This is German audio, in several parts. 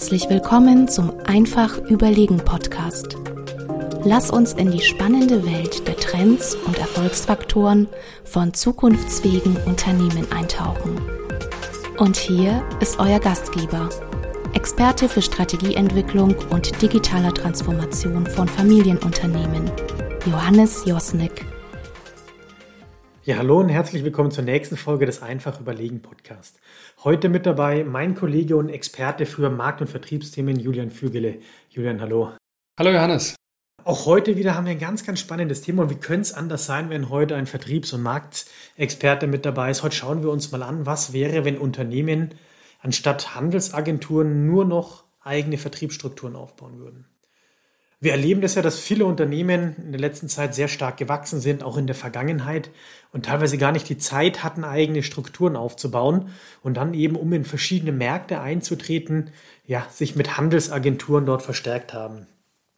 Herzlich willkommen zum Einfach Überlegen Podcast. Lass uns in die spannende Welt der Trends und Erfolgsfaktoren von zukunftsfähigen Unternehmen eintauchen. Und hier ist euer Gastgeber, Experte für Strategieentwicklung und digitaler Transformation von Familienunternehmen, Johannes Josnick. Ja, hallo und herzlich willkommen zur nächsten Folge des Einfach Überlegen Podcast. Heute mit dabei mein Kollege und Experte für Markt- und Vertriebsthemen Julian Fügele. Julian, hallo. Hallo Johannes. Auch heute wieder haben wir ein ganz, ganz spannendes Thema und wie könnte es anders sein, wenn heute ein Vertriebs- und Marktexperte mit dabei ist. Heute schauen wir uns mal an, was wäre, wenn Unternehmen anstatt Handelsagenturen nur noch eigene Vertriebsstrukturen aufbauen würden. Wir erleben das ja, dass viele Unternehmen in der letzten Zeit sehr stark gewachsen sind, auch in der Vergangenheit und teilweise gar nicht die Zeit hatten, eigene Strukturen aufzubauen und dann eben, um in verschiedene Märkte einzutreten, ja, sich mit Handelsagenturen dort verstärkt haben.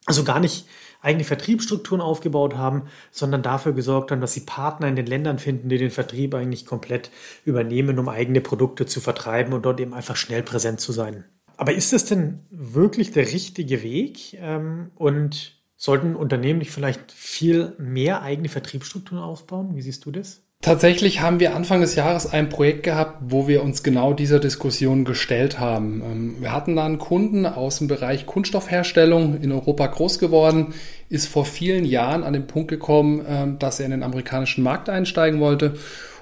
Also gar nicht eigene Vertriebsstrukturen aufgebaut haben, sondern dafür gesorgt haben, dass sie Partner in den Ländern finden, die den Vertrieb eigentlich komplett übernehmen, um eigene Produkte zu vertreiben und dort eben einfach schnell präsent zu sein. Aber ist das denn wirklich der richtige Weg? Ähm, und sollten Unternehmen nicht vielleicht viel mehr eigene Vertriebsstrukturen ausbauen? Wie siehst du das? Tatsächlich haben wir Anfang des Jahres ein Projekt gehabt, wo wir uns genau dieser Diskussion gestellt haben. Ähm, wir hatten da einen Kunden aus dem Bereich Kunststoffherstellung in Europa groß geworden, ist vor vielen Jahren an den Punkt gekommen, ähm, dass er in den amerikanischen Markt einsteigen wollte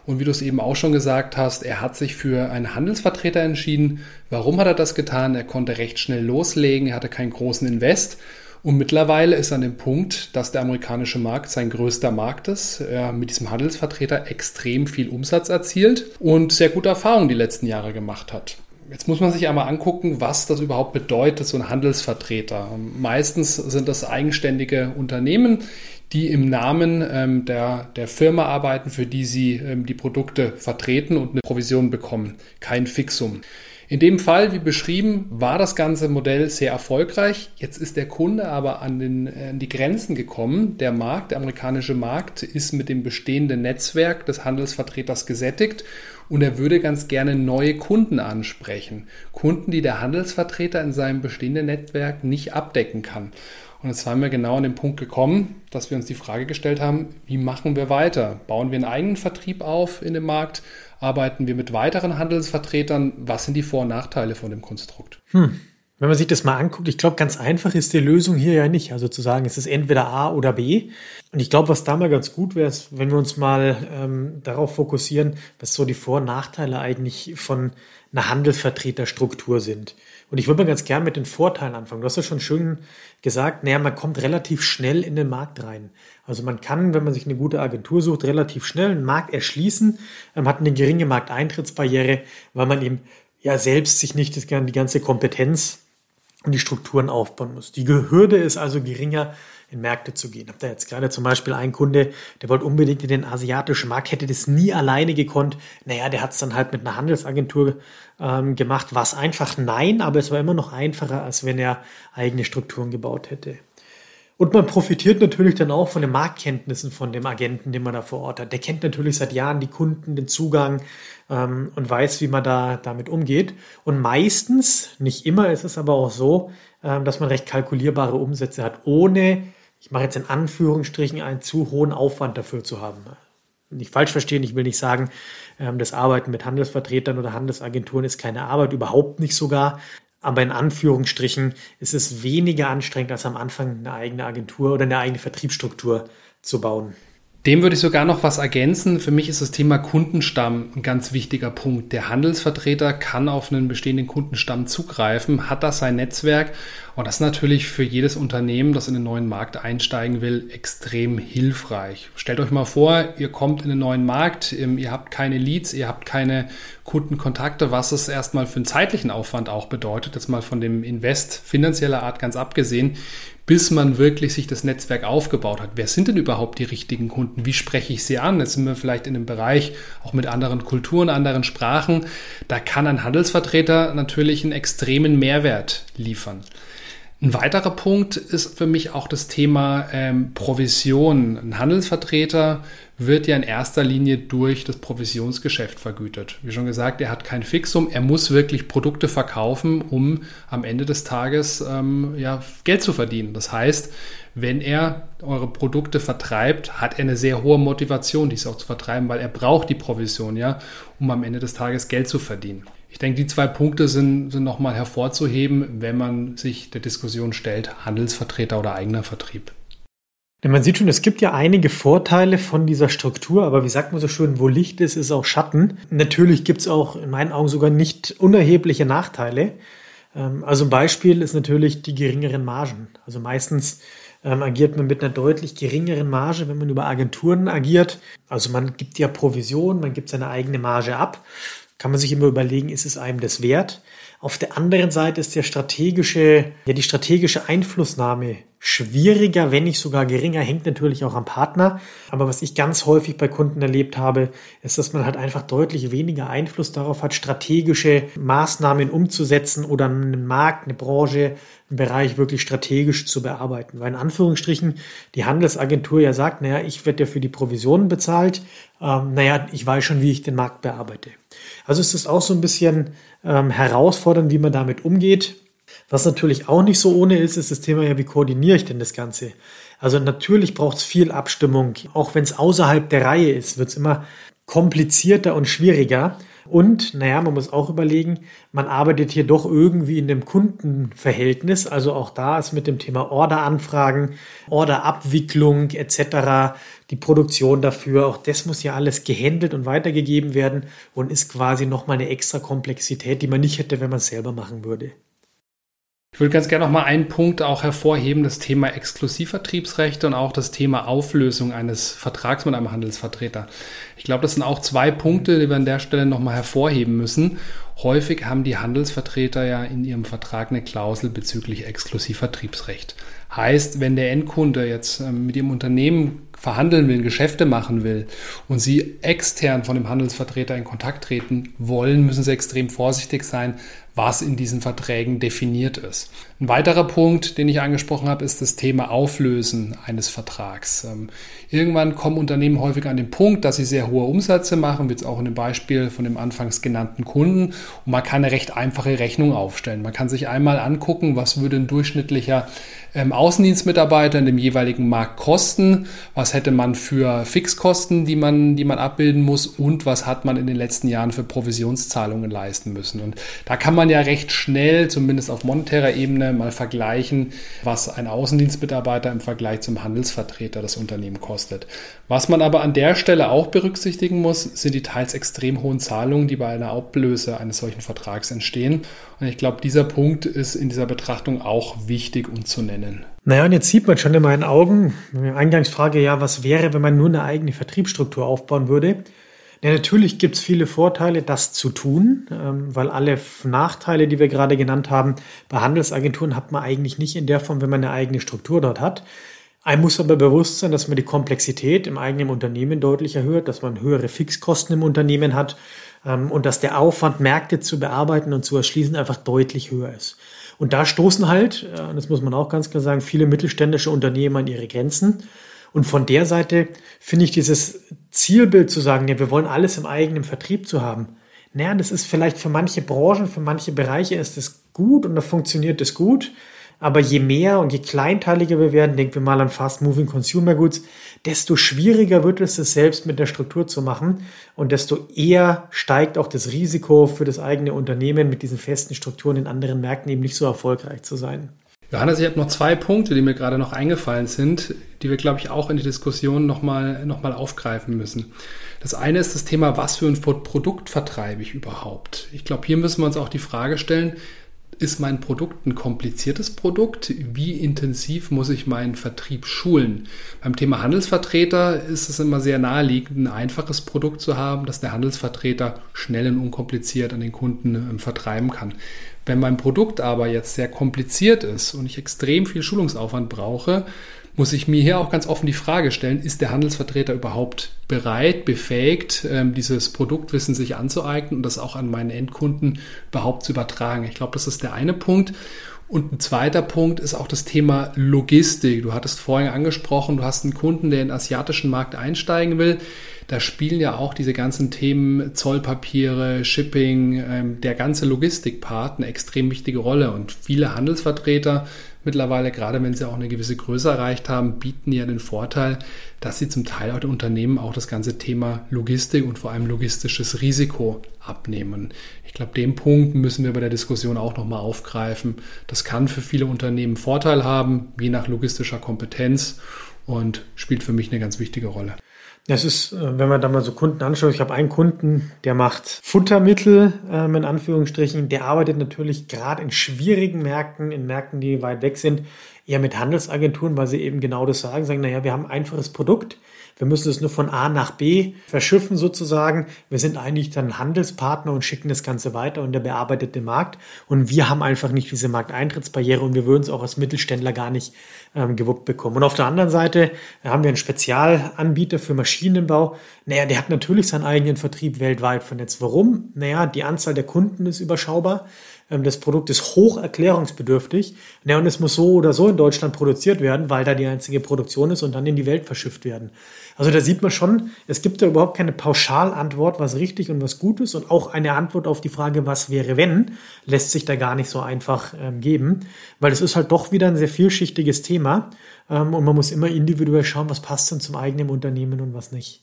und wie du es eben auch schon gesagt hast, er hat sich für einen Handelsvertreter entschieden. Warum hat er das getan? Er konnte recht schnell loslegen, er hatte keinen großen Invest. Und mittlerweile ist er an dem Punkt, dass der amerikanische Markt sein größter Markt ist. Er mit diesem Handelsvertreter extrem viel Umsatz erzielt und sehr gute Erfahrungen die letzten Jahre gemacht hat. Jetzt muss man sich einmal angucken, was das überhaupt bedeutet, so ein Handelsvertreter. Meistens sind das eigenständige Unternehmen, die im Namen ähm, der, der Firma arbeiten, für die sie ähm, die Produkte vertreten und eine Provision bekommen. Kein Fixum. In dem Fall, wie beschrieben, war das ganze Modell sehr erfolgreich. Jetzt ist der Kunde aber an, den, an die Grenzen gekommen. Der Markt, der amerikanische Markt, ist mit dem bestehenden Netzwerk des Handelsvertreters gesättigt und er würde ganz gerne neue Kunden ansprechen. Kunden, die der Handelsvertreter in seinem bestehenden Netzwerk nicht abdecken kann. Und jetzt waren wir genau an den Punkt gekommen, dass wir uns die Frage gestellt haben, wie machen wir weiter? Bauen wir einen eigenen Vertrieb auf in dem Markt? Arbeiten wir mit weiteren Handelsvertretern? Was sind die Vor- und Nachteile von dem Konstrukt? Hm. Wenn man sich das mal anguckt, ich glaube, ganz einfach ist die Lösung hier ja nicht. Also zu sagen, es ist entweder A oder B. Und ich glaube, was da mal ganz gut wäre, ist, wenn wir uns mal ähm, darauf fokussieren, was so die Vor- und Nachteile eigentlich von einer Handelsvertreterstruktur sind. Und ich würde mal ganz gern mit den Vorteilen anfangen. Du hast ja schon schön gesagt, naja, man kommt relativ schnell in den Markt rein. Also man kann, wenn man sich eine gute Agentur sucht, relativ schnell einen Markt erschließen, man hat eine geringe Markteintrittsbarriere, weil man eben ja selbst sich nicht die ganze Kompetenz und die Strukturen aufbauen muss. Die Hürde ist also geringer, in Märkte zu gehen. Habt ihr jetzt gerade zum Beispiel einen Kunde, der wollte unbedingt in den asiatischen Markt, hätte das nie alleine gekonnt. Naja, der hat es dann halt mit einer Handelsagentur ähm, gemacht. Es einfach? Nein, aber es war immer noch einfacher, als wenn er eigene Strukturen gebaut hätte. Und man profitiert natürlich dann auch von den Marktkenntnissen von dem Agenten, den man da vor Ort hat. Der kennt natürlich seit Jahren die Kunden, den Zugang ähm, und weiß, wie man da damit umgeht. Und meistens, nicht immer, ist es aber auch so, ähm, dass man recht kalkulierbare Umsätze hat, ohne ich mache jetzt in Anführungsstrichen einen zu hohen Aufwand dafür zu haben. Nicht falsch verstehen, ich will nicht sagen, ähm, das Arbeiten mit Handelsvertretern oder Handelsagenturen ist keine Arbeit, überhaupt nicht sogar. Aber in Anführungsstrichen ist es weniger anstrengend, als am Anfang eine eigene Agentur oder eine eigene Vertriebsstruktur zu bauen. Dem würde ich sogar noch was ergänzen. Für mich ist das Thema Kundenstamm ein ganz wichtiger Punkt. Der Handelsvertreter kann auf einen bestehenden Kundenstamm zugreifen, hat da sein Netzwerk und das ist natürlich für jedes Unternehmen, das in den neuen Markt einsteigen will, extrem hilfreich. Stellt euch mal vor, ihr kommt in den neuen Markt, ähm, ihr habt keine Leads, ihr habt keine Kundenkontakte, was es erstmal für einen zeitlichen Aufwand auch bedeutet, jetzt mal von dem Invest finanzieller Art ganz abgesehen bis man wirklich sich das Netzwerk aufgebaut hat. Wer sind denn überhaupt die richtigen Kunden? Wie spreche ich sie an? Jetzt sind wir vielleicht in einem Bereich auch mit anderen Kulturen, anderen Sprachen. Da kann ein Handelsvertreter natürlich einen extremen Mehrwert liefern. Ein weiterer Punkt ist für mich auch das Thema ähm, Provision. Ein Handelsvertreter wird ja in erster Linie durch das Provisionsgeschäft vergütet. Wie schon gesagt, er hat kein Fixum, er muss wirklich Produkte verkaufen, um am Ende des Tages ähm, ja, Geld zu verdienen. Das heißt, wenn er eure Produkte vertreibt, hat er eine sehr hohe Motivation, dies auch zu vertreiben, weil er braucht die Provision, ja, um am Ende des Tages Geld zu verdienen. Ich denke, die zwei Punkte sind, sind nochmal hervorzuheben, wenn man sich der Diskussion stellt, Handelsvertreter oder eigener Vertrieb. Man sieht schon, es gibt ja einige Vorteile von dieser Struktur, aber wie sagt man so schön, wo Licht ist, ist auch Schatten. Natürlich gibt es auch in meinen Augen sogar nicht unerhebliche Nachteile. Ähm, also ein Beispiel ist natürlich die geringeren Margen. Also meistens ähm, agiert man mit einer deutlich geringeren Marge, wenn man über Agenturen agiert. Also man gibt ja Provision, man gibt seine eigene Marge ab. Kann man sich immer überlegen, ist es einem das wert? Auf der anderen Seite ist der strategische, ja, die strategische Einflussnahme schwieriger, wenn nicht sogar geringer, hängt natürlich auch am Partner. Aber was ich ganz häufig bei Kunden erlebt habe, ist, dass man halt einfach deutlich weniger Einfluss darauf hat, strategische Maßnahmen umzusetzen oder einen Markt, eine Branche, einen Bereich wirklich strategisch zu bearbeiten. Weil in Anführungsstrichen die Handelsagentur ja sagt, naja, ich werde ja für die Provisionen bezahlt, ähm, naja, ich weiß schon, wie ich den Markt bearbeite. Also ist es auch so ein bisschen ähm, herausfordernd, wie man damit umgeht. Was natürlich auch nicht so ohne ist, ist das Thema ja, wie koordiniere ich denn das Ganze? Also natürlich braucht es viel Abstimmung. Auch wenn es außerhalb der Reihe ist, wird es immer komplizierter und schwieriger. Und, naja, man muss auch überlegen, man arbeitet hier doch irgendwie in dem Kundenverhältnis. Also auch da ist mit dem Thema Orderanfragen, Orderabwicklung etc. die Produktion dafür, auch das muss ja alles gehandelt und weitergegeben werden und ist quasi nochmal eine extra Komplexität, die man nicht hätte, wenn man es selber machen würde. Ich würde ganz gerne noch mal einen Punkt auch hervorheben, das Thema Exklusivvertriebsrechte und auch das Thema Auflösung eines Vertrags mit einem Handelsvertreter. Ich glaube, das sind auch zwei Punkte, die wir an der Stelle noch mal hervorheben müssen. Häufig haben die Handelsvertreter ja in ihrem Vertrag eine Klausel bezüglich Exklusivvertriebsrecht. Heißt, wenn der Endkunde jetzt ähm, mit ihrem Unternehmen verhandeln will, Geschäfte machen will und sie extern von dem Handelsvertreter in Kontakt treten wollen, müssen sie extrem vorsichtig sein, was in diesen Verträgen definiert ist. Ein weiterer Punkt, den ich angesprochen habe, ist das Thema Auflösen eines Vertrags. Ähm, irgendwann kommen Unternehmen häufig an den Punkt, dass sie sehr hohe Umsätze machen, wie jetzt auch in dem Beispiel von dem anfangs genannten Kunden. Und man kann eine recht einfache Rechnung aufstellen. Man kann sich einmal angucken, was würde ein durchschnittlicher ähm, Außendienstmitarbeiter in dem jeweiligen Markt kosten, was hätte man für Fixkosten, die man, die man abbilden muss und was hat man in den letzten Jahren für Provisionszahlungen leisten müssen. Und da kann man ja recht schnell, zumindest auf monetärer Ebene, mal vergleichen, was ein Außendienstmitarbeiter im Vergleich zum Handelsvertreter das Unternehmen kostet. Was man aber an der Stelle auch berücksichtigen muss, sind die teils extrem hohen Zahlungen, die bei einer Ablöse eines solchen Vertrags entstehen. Und ich glaube, dieser Punkt ist in dieser Betrachtung auch wichtig und zu nennen. Naja, und jetzt sieht man schon in meinen Augen, Eingangsfrage, ja, was wäre, wenn man nur eine eigene Vertriebsstruktur aufbauen würde? Ja, natürlich gibt es viele Vorteile, das zu tun, ähm, weil alle Nachteile, die wir gerade genannt haben, bei Handelsagenturen hat man eigentlich nicht in der Form, wenn man eine eigene Struktur dort hat. Einem muss aber bewusst sein, dass man die Komplexität im eigenen Unternehmen deutlich erhöht, dass man höhere Fixkosten im Unternehmen hat ähm, und dass der Aufwand, Märkte zu bearbeiten und zu erschließen, einfach deutlich höher ist. Und da stoßen halt, äh, das muss man auch ganz klar sagen, viele mittelständische Unternehmen an ihre Grenzen. Und von der Seite finde ich dieses Zielbild zu sagen, ja, wir wollen alles im eigenen Vertrieb zu haben. Naja, das ist vielleicht für manche Branchen, für manche Bereiche ist es gut und da funktioniert es gut. Aber je mehr und je kleinteiliger wir werden, denken wir mal an Fast Moving Consumer Goods, desto schwieriger wird es, es selbst mit der Struktur zu machen und desto eher steigt auch das Risiko für das eigene Unternehmen mit diesen festen Strukturen in anderen Märkten eben nicht so erfolgreich zu sein. Johannes, ich habe noch zwei Punkte, die mir gerade noch eingefallen sind, die wir, glaube ich, auch in die Diskussion nochmal noch mal aufgreifen müssen. Das eine ist das Thema, was für ein Produkt vertreibe ich überhaupt? Ich glaube, hier müssen wir uns auch die Frage stellen, ist mein Produkt ein kompliziertes Produkt? Wie intensiv muss ich meinen Vertrieb schulen? Beim Thema Handelsvertreter ist es immer sehr naheliegend, ein einfaches Produkt zu haben, das der Handelsvertreter schnell und unkompliziert an den Kunden ähm, vertreiben kann. Wenn mein Produkt aber jetzt sehr kompliziert ist und ich extrem viel Schulungsaufwand brauche, muss ich mir hier auch ganz offen die Frage stellen, ist der Handelsvertreter überhaupt bereit, befähigt, ähm, dieses Produktwissen sich anzueignen und das auch an meinen Endkunden überhaupt zu übertragen? Ich glaube, das ist der eine Punkt. Und ein zweiter Punkt ist auch das Thema Logistik. Du hattest vorhin angesprochen, du hast einen Kunden, der in den asiatischen Markt einsteigen will. Da spielen ja auch diese ganzen Themen Zollpapiere, Shipping, ähm, der ganze Logistikpart eine extrem wichtige Rolle. Und viele Handelsvertreter mittlerweile, gerade wenn sie auch eine gewisse Größe erreicht haben, bieten ja den Vorteil, dass sie zum Teil auch den Unternehmen auch das ganze Thema Logistik und vor allem logistisches Risiko abnehmen. Ich glaube, den Punkt müssen wir bei der Diskussion auch nochmal aufgreifen. Das kann für viele Unternehmen Vorteil haben, je nach logistischer Kompetenz und spielt für mich eine ganz wichtige Rolle. Das ist, äh, wenn man da mal so Kunden anschaut, ich habe einen Kunden, der macht Futtermittel ähm, in Anführungsstrichen, der arbeitet natürlich gerade in schwierigen Märkten, in Märkten, die weit weg sind, eher mit Handelsagenturen, weil sie eben genau das sagen, sagen, naja, wir haben ein einfaches Produkt, wir müssen es nur von A nach B verschiffen sozusagen. Wir sind eigentlich dann Handelspartner und schicken das Ganze weiter und der bearbeitet den Markt. Und wir haben einfach nicht diese Markteintrittsbarriere und wir würden es auch als Mittelständler gar nicht ähm, gewuppt bekommen. Und auf der anderen Seite haben wir einen Spezialanbieter für Maschinenbau. Naja, der hat natürlich seinen eigenen Vertrieb weltweit vernetzt. Warum? Naja, die Anzahl der Kunden ist überschaubar. Ähm, das Produkt ist hoch erklärungsbedürftig. Ja, und es muss so oder so in Deutschland produziert werden, weil da die einzige Produktion ist und dann in die Welt verschifft werden. Also da sieht man schon, es gibt da überhaupt keine Pauschalantwort, was richtig und was gut ist. Und auch eine Antwort auf die Frage, was wäre wenn, lässt sich da gar nicht so einfach ähm, geben. Weil es ist halt doch wieder ein sehr vielschichtiges Thema. Ähm, und man muss immer individuell schauen, was passt denn zum eigenen Unternehmen und was nicht.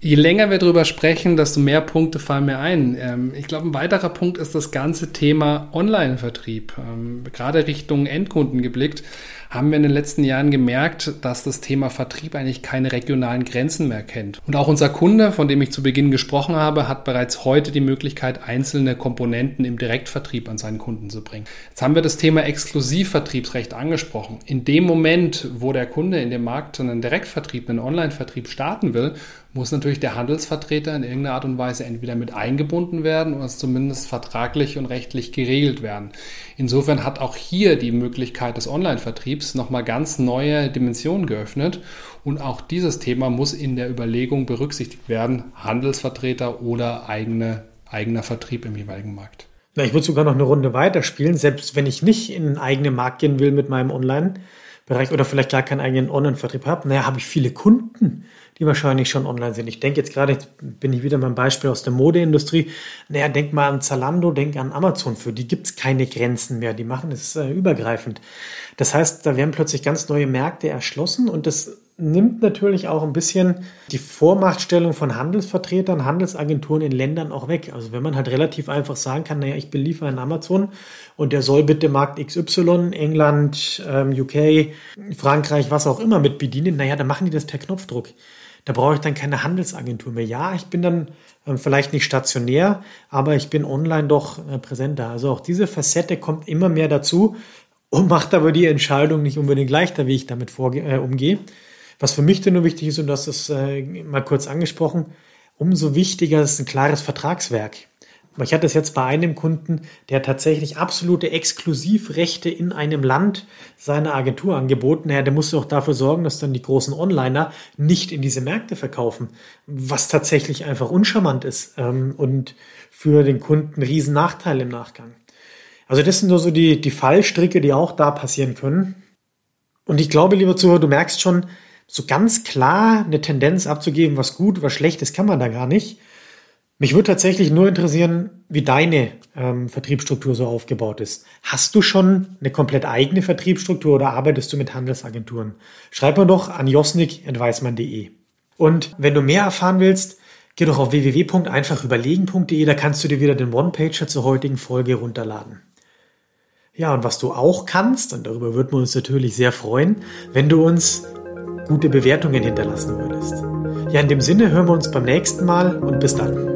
Je länger wir darüber sprechen, desto mehr Punkte fallen mir ein. Ähm, ich glaube, ein weiterer Punkt ist das ganze Thema Online-Vertrieb. Ähm, gerade Richtung Endkunden geblickt, haben wir in den letzten Jahren gemerkt, dass das Thema Vertrieb eigentlich keine regionalen Grenzen mehr kennt. Und auch unser Kunde, von dem ich zu Beginn gesprochen habe, hat bereits heute die Möglichkeit, einzelne Komponenten im Direktvertrieb an seinen Kunden zu bringen. Jetzt haben wir das Thema Exklusivvertriebsrecht angesprochen. In dem Moment, wo der Kunde in dem Markt einen Direktvertrieb, einen Online-Vertrieb starten will, muss natürlich der Handelsvertreter in irgendeiner Art und Weise entweder mit eingebunden werden oder zumindest vertraglich und rechtlich geregelt werden. Insofern hat auch hier die Möglichkeit des Online-Vertriebs nochmal ganz neue Dimensionen geöffnet. Und auch dieses Thema muss in der Überlegung berücksichtigt werden, Handelsvertreter oder eigene, eigener Vertrieb im jeweiligen Markt. Na, ich würde sogar noch eine Runde weiterspielen, selbst wenn ich nicht in einen eigenen Markt gehen will mit meinem Online-Bereich oder vielleicht gar keinen eigenen Online-Vertrieb habe, naja, habe ich viele Kunden die wahrscheinlich schon online sind. Ich denke jetzt gerade, bin ich wieder beim Beispiel aus der Modeindustrie. Naja, denk mal an Zalando, denk an Amazon. Für die gibt es keine Grenzen mehr. Die machen es äh, übergreifend. Das heißt, da werden plötzlich ganz neue Märkte erschlossen und das nimmt natürlich auch ein bisschen die Vormachtstellung von Handelsvertretern, Handelsagenturen in Ländern auch weg. Also wenn man halt relativ einfach sagen kann, naja, ich beliefere in Amazon und der soll bitte Markt XY, England, ähm, UK, Frankreich, was auch immer mit bedienen, naja, dann machen die das per Knopfdruck. Da brauche ich dann keine Handelsagentur mehr. Ja, ich bin dann äh, vielleicht nicht stationär, aber ich bin online doch äh, präsenter. Also auch diese Facette kommt immer mehr dazu und macht aber die Entscheidung nicht unbedingt leichter, wie ich damit äh, umgehe. Was für mich denn nur wichtig ist, und das ist äh, mal kurz angesprochen, umso wichtiger ist ein klares Vertragswerk. Ich hatte es jetzt bei einem Kunden, der tatsächlich absolute Exklusivrechte in einem Land seiner Agentur angeboten hat. Der musste auch dafür sorgen, dass dann die großen Onliner nicht in diese Märkte verkaufen, was tatsächlich einfach uncharmant ist ähm, und für den Kunden riesen Nachteil im Nachgang. Also das sind nur so die, die Fallstricke, die auch da passieren können. Und ich glaube, lieber Zuhörer, du merkst schon, so ganz klar eine Tendenz abzugeben, was gut, was schlecht ist, kann man da gar nicht. Mich würde tatsächlich nur interessieren, wie deine ähm, Vertriebsstruktur so aufgebaut ist. Hast du schon eine komplett eigene Vertriebsstruktur oder arbeitest du mit Handelsagenturen? Schreib mir doch an josnik.weismann.de. Und wenn du mehr erfahren willst, geh doch auf www.einfachüberlegen.de, da kannst du dir wieder den One-Pager zur heutigen Folge runterladen. Ja, und was du auch kannst, und darüber würden wir uns natürlich sehr freuen, wenn du uns gute Bewertungen hinterlassen würdest. Ja, in dem Sinne hören wir uns beim nächsten Mal und bis dann.